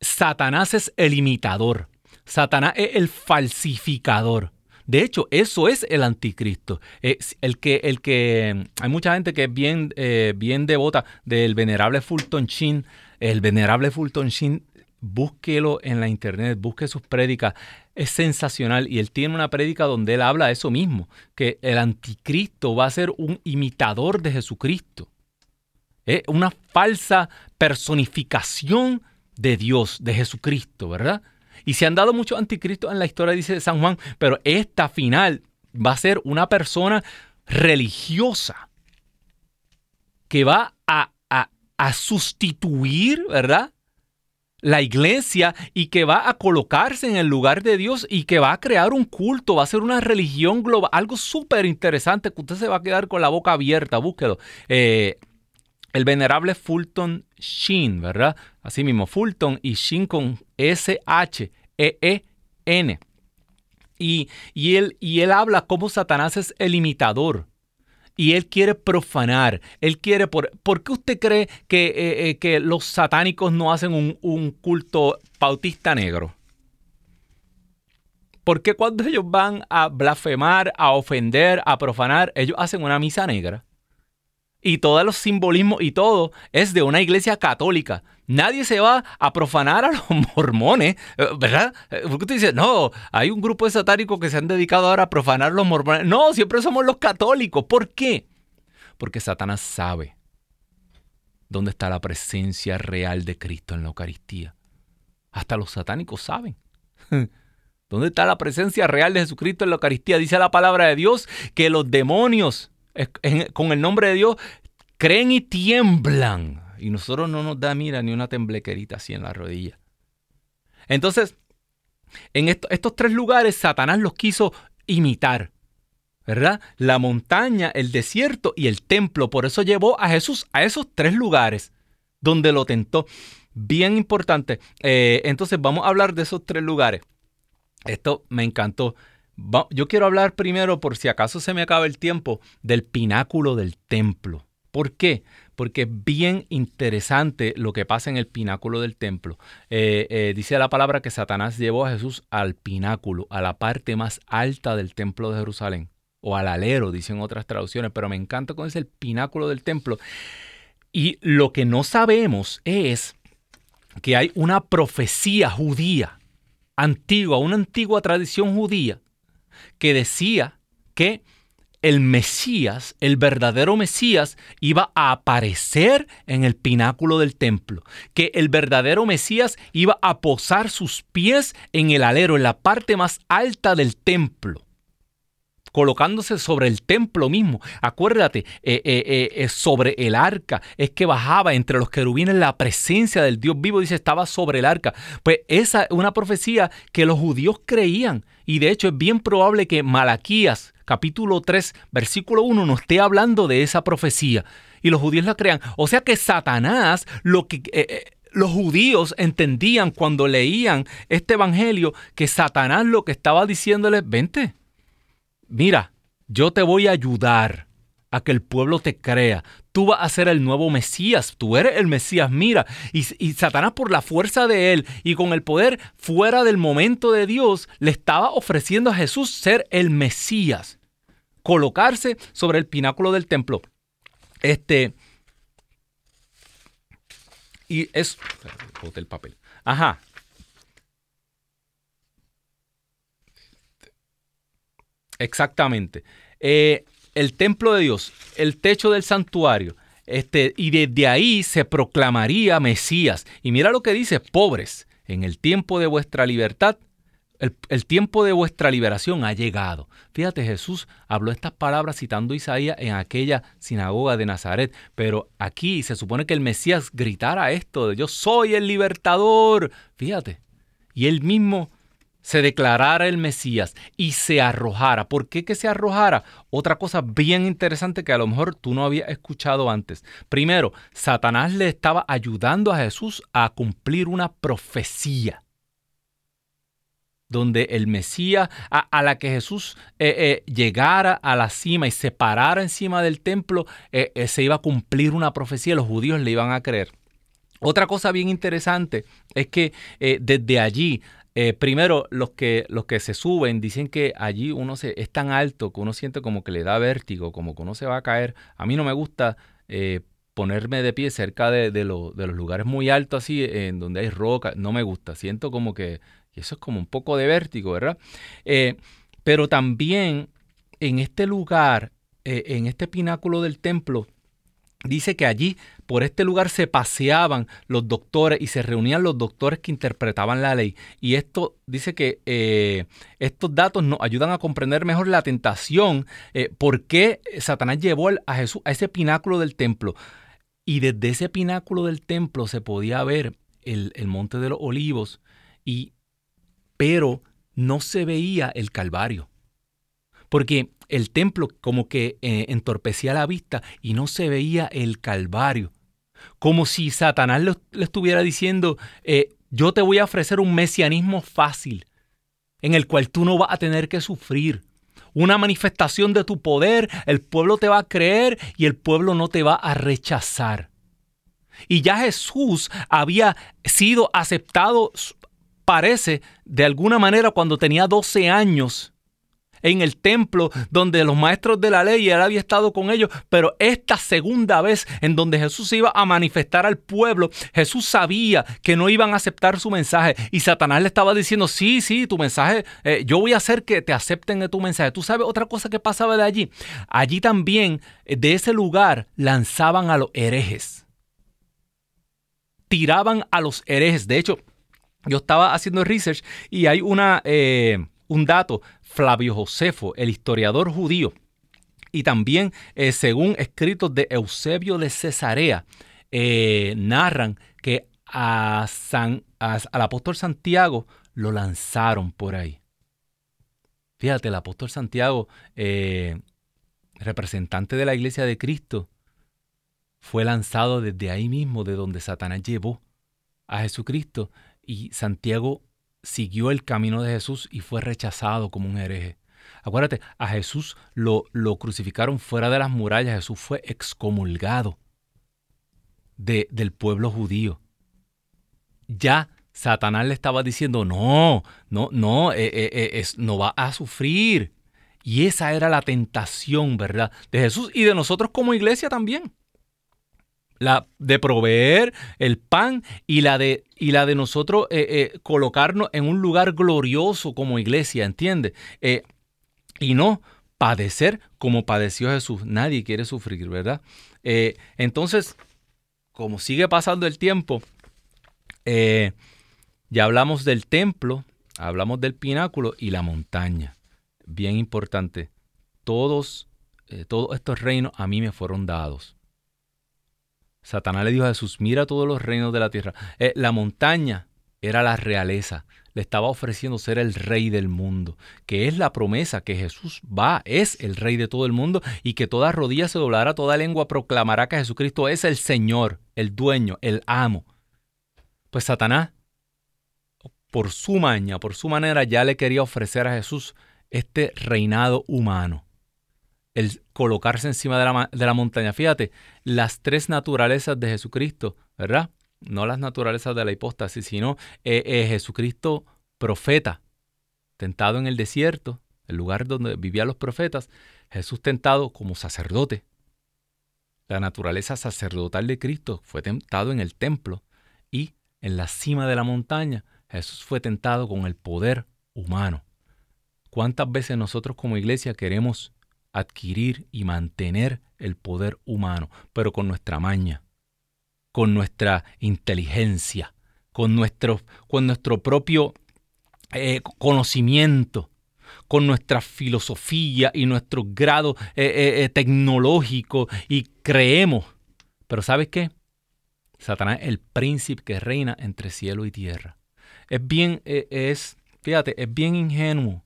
Satanás es el imitador. Satanás es el falsificador. De hecho, eso es el anticristo. el que, el que hay mucha gente que es bien, eh, bien devota del venerable Fulton Sheen. El venerable Fulton Sheen, búsquelo en la internet, busque sus prédicas. Es sensacional y él tiene una prédica donde él habla de eso mismo, que el anticristo va a ser un imitador de Jesucristo. Es una falsa personificación de Dios, de Jesucristo, ¿verdad? Y se han dado muchos anticristos en la historia, dice San Juan, pero esta final va a ser una persona religiosa que va a, a, sustituir, ¿verdad? la iglesia y que va a colocarse en el lugar de Dios y que va a crear un culto, va a ser una religión global, algo súper interesante que usted se va a quedar con la boca abierta, búsquelo. Eh, el venerable Fulton Sheen, ¿verdad? Así mismo, Fulton y Sheen con S-H-E-E-N. Y, y, él, y él habla como Satanás es el imitador. Y él quiere profanar. Él quiere. Por, ¿Por qué usted cree que, eh, eh, que los satánicos no hacen un, un culto bautista negro? ¿Por qué cuando ellos van a blasfemar, a ofender, a profanar, ellos hacen una misa negra? Y todos los simbolismos y todo es de una iglesia católica. Nadie se va a profanar a los mormones, eh, ¿verdad? Eh, Porque tú dices, no, hay un grupo de satánicos que se han dedicado ahora a profanar a los mormones. No, siempre somos los católicos. ¿Por qué? Porque Satanás sabe dónde está la presencia real de Cristo en la Eucaristía. Hasta los satánicos saben. ¿Dónde está la presencia real de Jesucristo en la Eucaristía? Dice la palabra de Dios que los demonios con el nombre de Dios, creen y tiemblan. Y nosotros no nos da, mira, ni una temblequerita así en la rodilla. Entonces, en estos tres lugares, Satanás los quiso imitar. ¿verdad? La montaña, el desierto y el templo. Por eso llevó a Jesús a esos tres lugares donde lo tentó. Bien importante. Eh, entonces vamos a hablar de esos tres lugares. Esto me encantó. Yo quiero hablar primero, por si acaso se me acaba el tiempo, del pináculo del templo. ¿Por qué? Porque es bien interesante lo que pasa en el pináculo del templo. Eh, eh, dice la palabra que Satanás llevó a Jesús al pináculo, a la parte más alta del templo de Jerusalén, o al alero, dicen otras traducciones, pero me encanta cómo es el pináculo del templo. Y lo que no sabemos es que hay una profecía judía antigua, una antigua tradición judía, que decía que el Mesías, el verdadero Mesías, iba a aparecer en el pináculo del templo, que el verdadero Mesías iba a posar sus pies en el alero, en la parte más alta del templo colocándose sobre el templo mismo. Acuérdate, eh, eh, eh, sobre el arca es que bajaba entre los querubines la presencia del Dios vivo, dice, estaba sobre el arca. Pues esa es una profecía que los judíos creían y de hecho es bien probable que Malaquías capítulo 3 versículo 1 nos esté hablando de esa profecía y los judíos la crean. O sea que Satanás, lo que... los judíos entendían cuando leían este evangelio que Satanás lo que estaba diciéndoles, vente, mira, yo te voy a ayudar a que el pueblo te crea. Tú vas a ser el nuevo Mesías, tú eres el Mesías, mira. Y, Satanás por la fuerza de él y con el poder fuera del momento de Dios, le estaba ofreciendo a Jesús ser el Mesías, colocarse sobre el pináculo del templo. Este... Y es... el papel. Ajá. Exactamente. Eh, el templo de Dios, el techo del santuario, este, y desde ahí se proclamaría Mesías. Y mira lo que dice, pobres, en el tiempo de vuestra libertad, el, tiempo de vuestra liberación ha llegado. Fíjate, Jesús habló estas palabras citando Isaías en aquella sinagoga de Nazaret, pero aquí se supone que el Mesías gritara esto de yo soy el libertador. Fíjate, y él mismo se declarara el Mesías y se arrojara. ¿Por qué que se arrojara? Otra cosa bien interesante que a lo mejor tú no habías escuchado antes. Primero, Satanás le estaba ayudando a Jesús a cumplir una profecía donde el Mesías, a, la que Jesús eh, eh, llegara a la cima y se parara encima del templo, eh, se iba a cumplir una profecía, los judíos le iban a creer. Otra cosa bien interesante es que desde allí eh, primero, los que, los que se suben dicen que allí uno se, es tan alto que uno siente como que le da vértigo, como que uno se va a caer. A mí no me gusta eh, ponerme de pie cerca de, de, los lugares muy altos así, en donde hay roca. No me gusta. Siento como que eso es como un poco de vértigo, ¿verdad? Eh, pero también en este lugar, en este pináculo del templo, Dice que allí, por este lugar, se paseaban los doctores y se reunían los doctores que interpretaban la ley. Y esto dice que eh, estos datos nos ayudan a comprender mejor la tentación, eh, por qué Satanás llevó a Jesús a ese pináculo del templo. Y desde ese pináculo del templo se podía ver el, monte de los olivos, y, pero no se veía el Calvario. Porque el templo como que eh, entorpecía la vista y no se veía el Calvario. Como si Satanás le, estuviera diciendo, eh, yo te voy a ofrecer un mesianismo fácil, en el cual tú no vas a tener que sufrir. Una manifestación de tu poder, el pueblo te va a creer y el pueblo no te va a rechazar. Y ya Jesús había sido aceptado, parece, de alguna manera cuando tenía 12 años en el templo donde los maestros de la ley, él había estado con ellos, pero esta segunda vez en donde Jesús iba a manifestar al pueblo, Jesús sabía que no iban a aceptar su mensaje y Satanás le estaba diciendo, sí, sí, tu mensaje, eh, yo voy a hacer que te acepten de tu mensaje. ¿Tú sabes otra cosa que pasaba de allí? Allí también, eh, de ese lugar, lanzaban a los herejes. Tiraban a los herejes. De hecho, yo estaba haciendo research y hay una... Eh, un dato, Flavio Josefo, el historiador judío, y también eh, según escritos de Eusebio de Cesarea, eh, narran que a San, al apóstol Santiago lo lanzaron por ahí. Fíjate, el apóstol Santiago, eh, representante de la iglesia de Cristo, fue lanzado desde ahí mismo, de donde Satanás llevó a Jesucristo, y Santiago siguió el camino de Jesús y fue rechazado como un hereje. Acuérdate, a Jesús lo, lo crucificaron fuera de las murallas, Jesús fue excomulgado de, del pueblo judío. Ya Satanás le estaba diciendo, no, no, no, eh, eh, eh, no va a sufrir. Y esa era la tentación, ¿verdad? De Jesús y de nosotros como iglesia también. La de proveer el pan y la de, y la de nosotros colocarnos en un lugar glorioso como iglesia, ¿entiendes? y no padecer como padeció Jesús. Nadie quiere sufrir, ¿verdad? entonces, como sigue pasando el tiempo, eh, ya hablamos del templo, hablamos del pináculo y la montaña. Bien importante. Todos, eh, todos estos reinos a mí me fueron dados. Satanás le dijo a Jesús, mira todos los reinos de la tierra. Eh, la montaña era la realeza. Le estaba ofreciendo ser el rey del mundo, que es la promesa que Jesús va, es el rey de todo el mundo y que toda rodilla se doblará, toda lengua proclamará que Jesucristo es el Señor, el dueño, el amo. Pues Satanás, por su maña, por su manera, ya le quería ofrecer a Jesús este reinado humano. El colocarse encima de la, de la montaña. Fíjate, las tres naturalezas de Jesucristo, ¿verdad? No las naturalezas de la hipóstasis, sino eh, eh, Jesucristo profeta, tentado en el desierto, el lugar donde vivían los profetas, Jesús tentado como sacerdote, la naturaleza sacerdotal de Cristo fue tentado en el templo y en la cima de la montaña Jesús fue tentado con el poder humano. ¿Cuántas veces nosotros como iglesia queremos adquirir y mantener el poder humano, pero con nuestra maña, con nuestra inteligencia, con nuestro, con nuestro propio eh, conocimiento, con nuestra filosofía y nuestro grado eh, eh, tecnológico y creemos. Pero ¿sabes qué? Satanás es el príncipe que reina entre cielo y tierra. Es bien, es, fíjate, es bien ingenuo.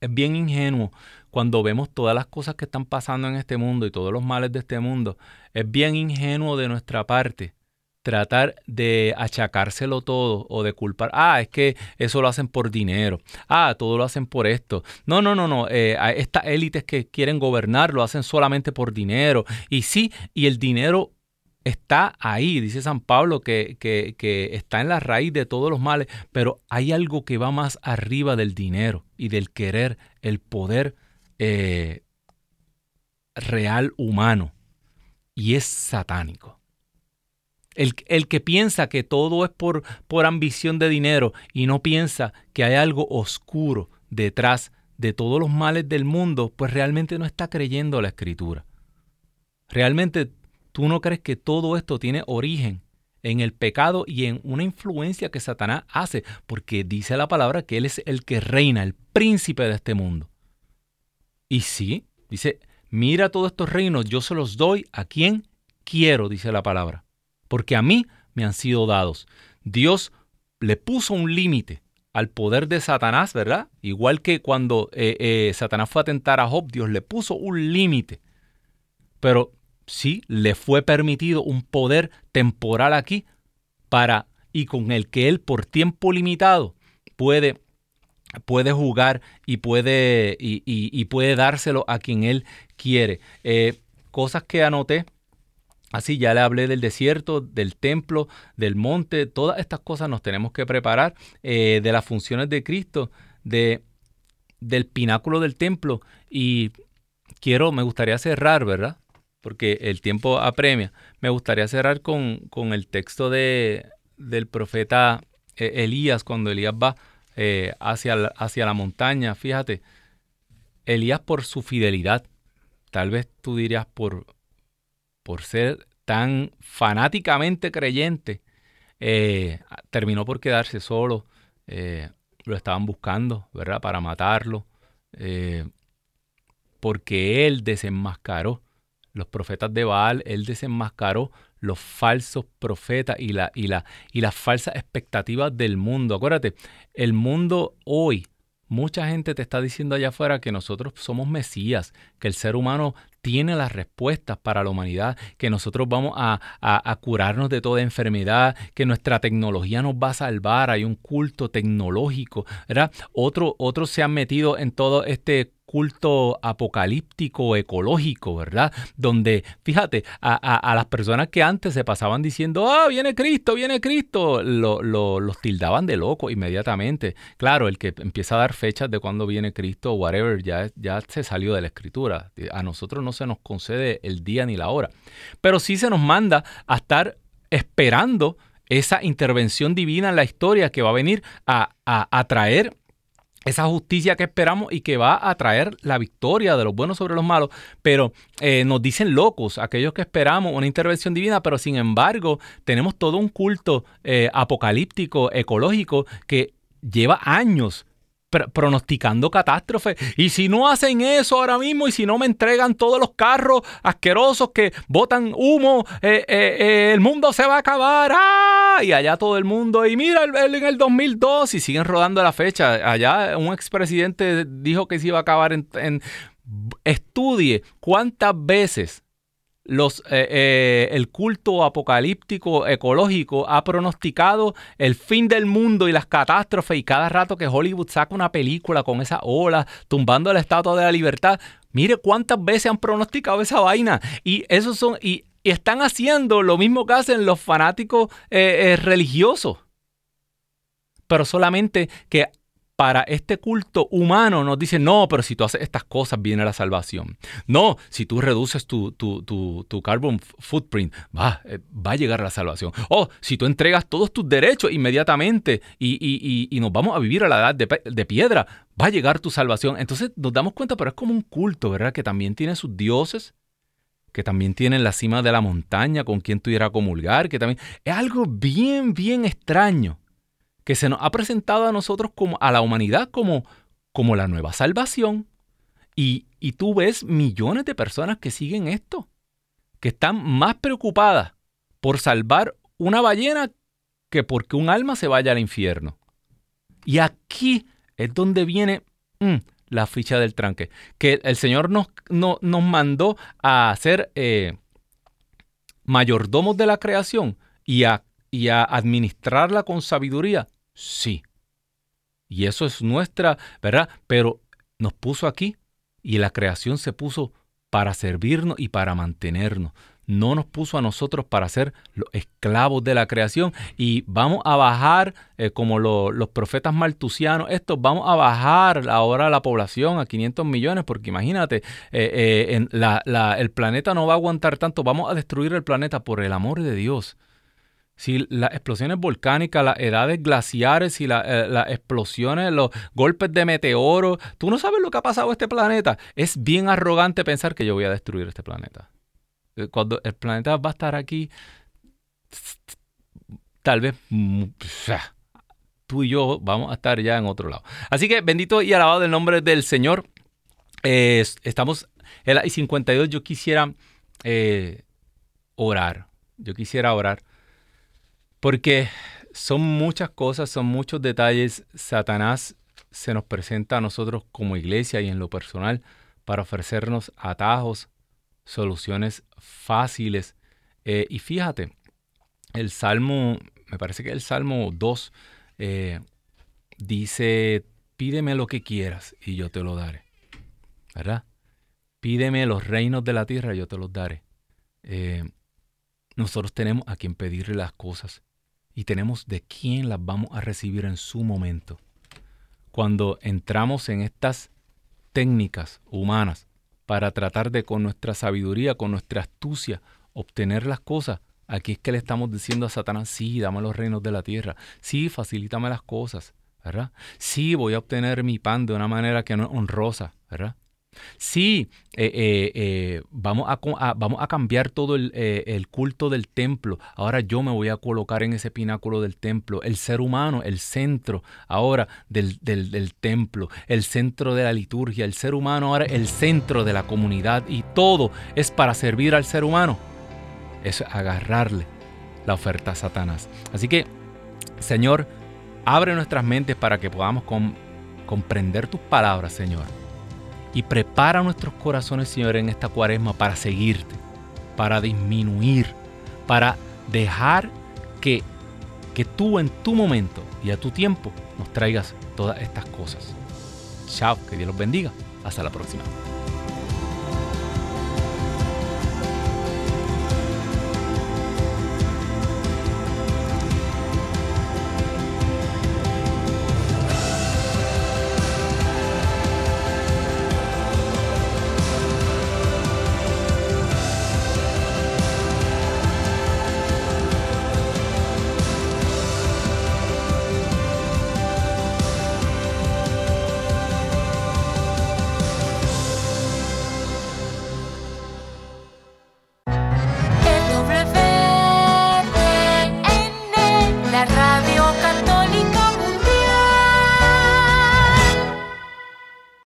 Es bien ingenuo cuando vemos todas las cosas que están pasando en este mundo y todos los males de este mundo. Es bien ingenuo de nuestra parte tratar de achacárselo todo o de culpar, ah, es que eso lo hacen por dinero, ah, todo lo hacen por esto. No, no, no, no, eh, estas élites que quieren gobernar lo hacen solamente por dinero. Y sí, y el dinero está ahí, dice San Pablo, que, que, está en la raíz de todos los males, pero hay algo que va más arriba del dinero y del querer, el poder eh, real humano, y es satánico. El, que piensa que todo es por, por ambición de dinero y no piensa que hay algo oscuro detrás de todos los males del mundo, pues realmente no está creyendo la escritura. Realmente tú no crees que todo esto tiene origen en el pecado y en una influencia que Satanás hace, porque dice la palabra que Él es el que reina, el príncipe de este mundo. Y sí, dice, mira todos estos reinos, yo se los doy a quien quiero, dice la palabra porque a mí me han sido dados. Dios le puso un límite al poder de Satanás, ¿verdad? Igual que cuando eh, eh, Satanás fue a tentar a Job, Dios le puso un límite. Pero sí, le fue permitido un poder temporal aquí para y con el que él por tiempo limitado puede, puede jugar y puede, y, puede dárselo a quien él quiere. Eh, cosas que anoté Así ya le hablé del desierto, del templo, del monte, todas estas cosas nos tenemos que preparar, eh, de las funciones de Cristo, de, del pináculo del templo. Y quiero, me gustaría cerrar, ¿verdad? Porque el tiempo apremia. Me gustaría cerrar con, con el texto de, del profeta eh, Elías, cuando Elías va eh, hacia, la, hacia la montaña. Fíjate, Elías por su fidelidad, tal vez tú dirías por por ser tan fanáticamente creyente, eh, terminó por quedarse solo. Eh, lo estaban buscando, ¿verdad? Para matarlo. Porque él desenmascaró los profetas de Baal, él desenmascaró los falsos profetas y, la, y, la, y las falsas expectativas del mundo. Acuérdate, el mundo hoy mucha gente te está diciendo allá afuera que nosotros somos Mesías, que el ser humano tiene las respuestas para la humanidad, que nosotros vamos a, a, curarnos de toda enfermedad, que nuestra tecnología nos va a salvar, hay un culto tecnológico, ¿verdad? Otro, otros se han metido en todo este culto apocalíptico, ecológico, ¿verdad? Donde, fíjate, a, las personas que antes se pasaban diciendo, ah, viene Cristo, viene Cristo, lo, los tildaban de loco inmediatamente. Claro, el que empieza a dar fechas de cuando viene Cristo, whatever, ya, ya se salió de la escritura. A nosotros no se nos concede el día ni la hora, pero sí se nos manda a estar esperando esa intervención divina en la historia que va a venir a, a traer esa justicia que esperamos y que va a traer la victoria de los buenos sobre los malos, pero eh, nos dicen locos aquellos que esperamos una intervención divina, pero sin embargo tenemos todo un culto eh, apocalíptico, ecológico, que lleva años pronosticando catástrofe. Y si no hacen eso ahora mismo y si no me entregan todos los carros asquerosos que botan humo, eh, eh, eh, el mundo se va a acabar. ¡Ah! Y allá todo el mundo. Y mira, en el 2002 y siguen rodando la fecha. Allá un expresidente dijo que se iba a acabar en estudie cuántas veces eh, eh, el culto apocalíptico ecológico ha pronosticado el fin del mundo y las catástrofes y cada rato que Hollywood saca una película con esa ola tumbando el Estatua de la Libertad, mire cuántas veces han pronosticado esa vaina. Y esos son y, están haciendo lo mismo que hacen los fanáticos eh, religiosos. Pero solamente que para este culto humano nos dice, no, pero si tú haces estas cosas viene la salvación. No, si tú reduces tu, tu, carbon footprint, va, eh, va a llegar la salvación. O si tú entregas todos tus derechos inmediatamente y, nos vamos a vivir a la edad de, de, piedra, va a llegar tu salvación. Entonces nos damos cuenta, pero es como un culto, ¿verdad? Que también tiene sus dioses, que también tiene la cima de la montaña con quien tú irás a comulgar, que también es algo bien, bien extraño que se nos ha presentado a nosotros como a la humanidad como, como la nueva salvación. Y, y tú ves millones de personas que siguen esto, que están más preocupadas por salvar una ballena que porque un alma se vaya al infierno. Y aquí es donde viene mm, la ficha del tranque, que el Señor nos, nos mandó a ser eh, mayordomos de la creación y a y a administrarla con sabiduría? Sí. Y eso es nuestra, ¿verdad? Pero nos puso aquí y la creación se puso para servirnos y para mantenernos. No nos puso a nosotros para ser los esclavos de la creación y vamos a bajar, eh, como los profetas maltusianos, estos, vamos a bajar ahora la población a 500 millones, porque imagínate, eh, eh, el planeta no va a aguantar tanto, vamos a destruir el planeta por el amor de Dios si las explosiones volcánicas, las edades glaciares, y eh, las explosiones, los golpes de meteoro, tú no sabes lo que ha pasado a este planeta. Es bien arrogante pensar que yo voy a destruir este planeta. Eh, cuando el planeta va a estar aquí, tal vez mm, tú y yo vamos a estar ya en otro lado. Así que bendito y alabado el nombre del Señor. estamos en la I-52. Yo quisiera eh, orar. Yo quisiera orar porque son muchas cosas, son muchos detalles. Satanás se nos presenta a nosotros como iglesia y en lo personal para ofrecernos atajos, soluciones fáciles. Eh, y fíjate, el Salmo, me parece que el Salmo 2 eh, dice, pídeme lo que quieras y yo te lo daré. ¿Verdad? Pídeme los reinos de la tierra y yo te los daré. Eh, nosotros tenemos a quien pedirle las cosas y tenemos de quién las vamos a recibir en su momento. Cuando entramos en estas técnicas humanas para tratar de con nuestra sabiduría, con nuestra astucia, obtener las cosas, aquí es que le estamos diciendo a Satanás, sí, dame los reinos de la tierra, sí, facilítame las cosas, ¿verdad? Sí, voy a obtener mi pan de una manera que no es honrosa, ¿verdad? Sí, eh, eh, eh, vamos, a, vamos, a, cambiar todo el, culto del templo. Ahora yo me voy a colocar en ese pináculo del templo. El ser humano, el centro ahora del, del, templo, el centro de la liturgia. El ser humano ahora el centro de la comunidad. Y todo es para servir al ser humano. Es agarrarle la oferta a Satanás. Así que, Señor, abre nuestras mentes para que podamos con comprender tus palabras, Señor. Y prepara nuestros corazones, Señor, en esta cuaresma para seguirte, para disminuir, para dejar que, que tú en tu momento y a tu tiempo nos traigas todas estas cosas. Chao, que Dios los bendiga. Hasta la próxima.